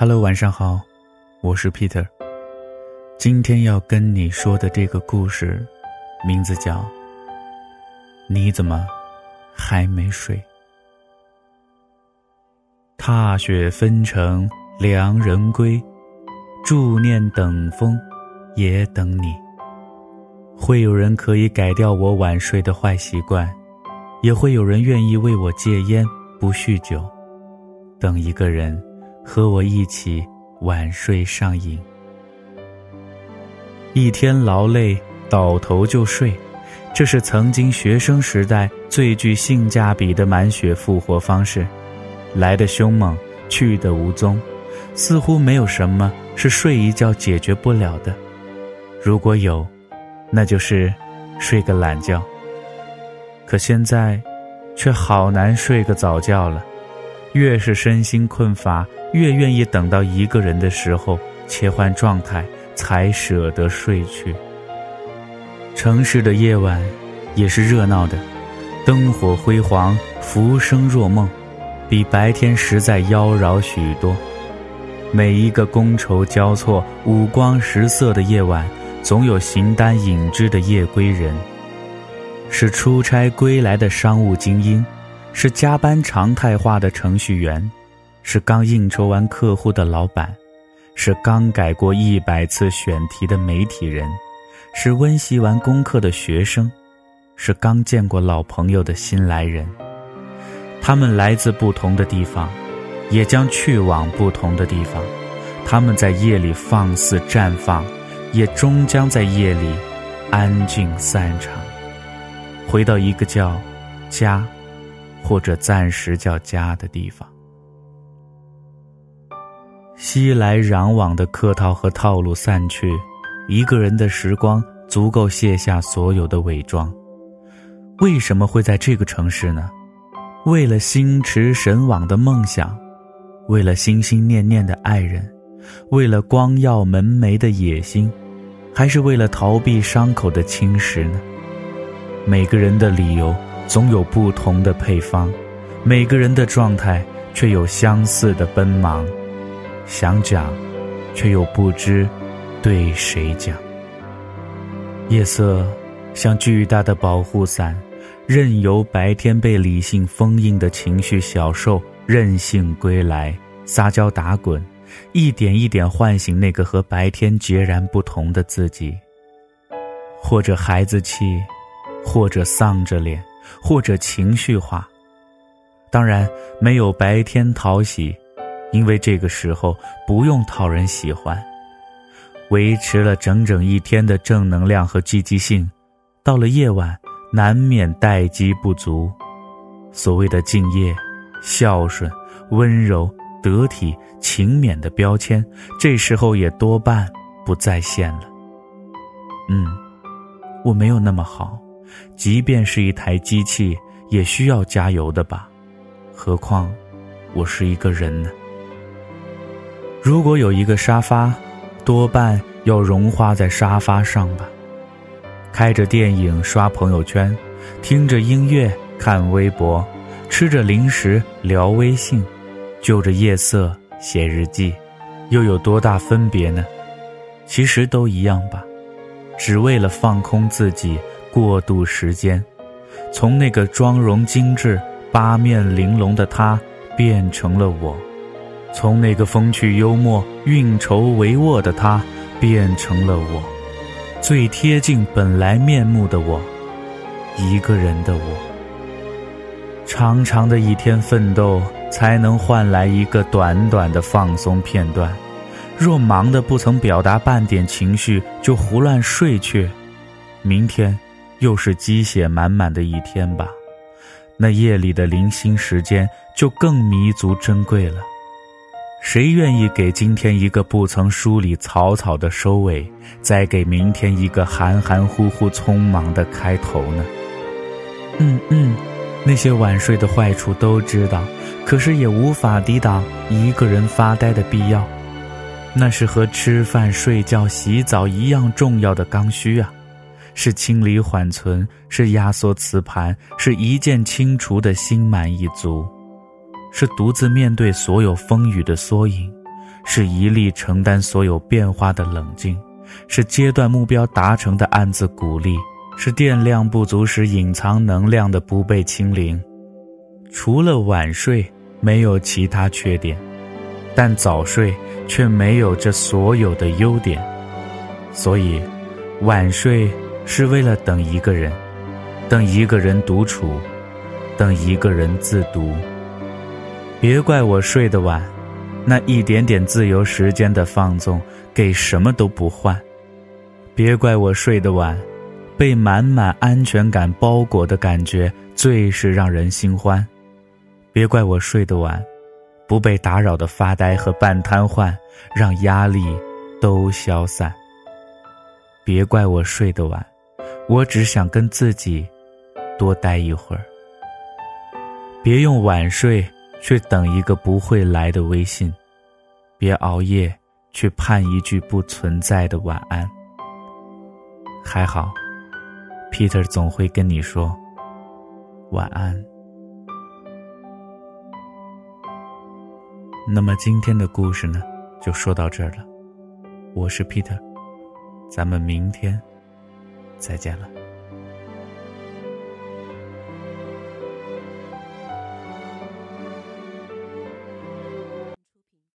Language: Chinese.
Hello，晚上好，我是 Peter。今天要跟你说的这个故事，名字叫《你怎么还没睡》。踏雪纷呈良人归，祝念等风也等你。会有人可以改掉我晚睡的坏习惯，也会有人愿意为我戒烟不酗酒。等一个人和我一起晚睡上瘾。一天劳累倒头就睡，这是曾经学生时代最具性价比的满血复活方式。来的凶猛，去的无踪，似乎没有什么是睡一觉解决不了的。如果有，那就是睡个懒觉。可现在，却好难睡个早觉了。越是身心困乏，越愿意等到一个人的时候切换状态，才舍得睡去。城市的夜晚也是热闹的，灯火辉煌，浮生若梦，比白天实在妖娆许多。每一个觥筹交错、五光十色的夜晚，总有形单影只的夜归人，是出差归来的商务精英。是加班常态化的程序员，是刚应酬完客户的老板，是刚改过一百次选题的媒体人，是温习完功课的学生，是刚见过老朋友的新来人。他们来自不同的地方，也将去往不同的地方。他们在夜里放肆绽放，也终将在夜里安静散场，回到一个叫家。或者暂时叫家的地方。熙来攘往的客套和套路散去，一个人的时光足够卸下所有的伪装。为什么会在这个城市呢？为了心驰神往的梦想，为了心心念念的爱人，为了光耀门楣的野心，还是为了逃避伤口的侵蚀呢？每个人的理由。总有不同的配方，每个人的状态却有相似的奔忙。想讲，却又不知对谁讲。夜色像巨大的保护伞，任由白天被理性封印的情绪小兽任性归来，撒娇打滚，一点一点唤醒那个和白天截然不同的自己。或者孩子气，或者丧着脸。或者情绪化，当然没有白天讨喜，因为这个时候不用讨人喜欢。维持了整整一天的正能量和积极性，到了夜晚难免待机不足。所谓的敬业、孝顺、温柔、得体、勤勉的标签，这时候也多半不再现了。嗯，我没有那么好。即便是一台机器，也需要加油的吧？何况我是一个人呢？如果有一个沙发，多半要融化在沙发上吧。开着电影刷朋友圈，听着音乐看微博，吃着零食聊微信，就着夜色写日记，又有多大分别呢？其实都一样吧，只为了放空自己。过渡时间，从那个妆容精致、八面玲珑的他，变成了我；从那个风趣幽默、运筹帷幄的他，变成了我，最贴近本来面目的我，一个人的我。长长的一天奋斗，才能换来一个短短的放松片段。若忙得不曾表达半点情绪，就胡乱睡去，明天。又是鸡血满满的一天吧，那夜里的零星时间就更弥足珍贵了。谁愿意给今天一个不曾梳理草草的收尾，再给明天一个含含糊糊匆忙的开头呢？嗯嗯，那些晚睡的坏处都知道，可是也无法抵挡一个人发呆的必要。那是和吃饭、睡觉、洗澡一样重要的刚需啊。是清理缓存，是压缩磁盘，是一键清除的心满意足，是独自面对所有风雨的缩影，是一力承担所有变化的冷静，是阶段目标达成的暗自鼓励，是电量不足时隐藏能量的不被清零。除了晚睡，没有其他缺点，但早睡却没有这所有的优点。所以，晚睡是为了等一个人，等一个人独处，等一个人自读。别怪我睡得晚，那一点点自由时间的放纵，给什么都不换。别怪我睡得晚，被满满安全感包裹的感觉，最是让人心欢。别怪我睡得晚，不被打扰的发呆和半瘫痪，让压力都消散。别怪我睡得晚，我只想跟自己多待一会儿。别用晚睡去等一个不会来的微信，别熬夜去盼一句不存在的晚安。还好，Peter 总会跟你说晚安。那么今天的故事呢，就说到这儿了。我是 Peter，咱们明天再见了。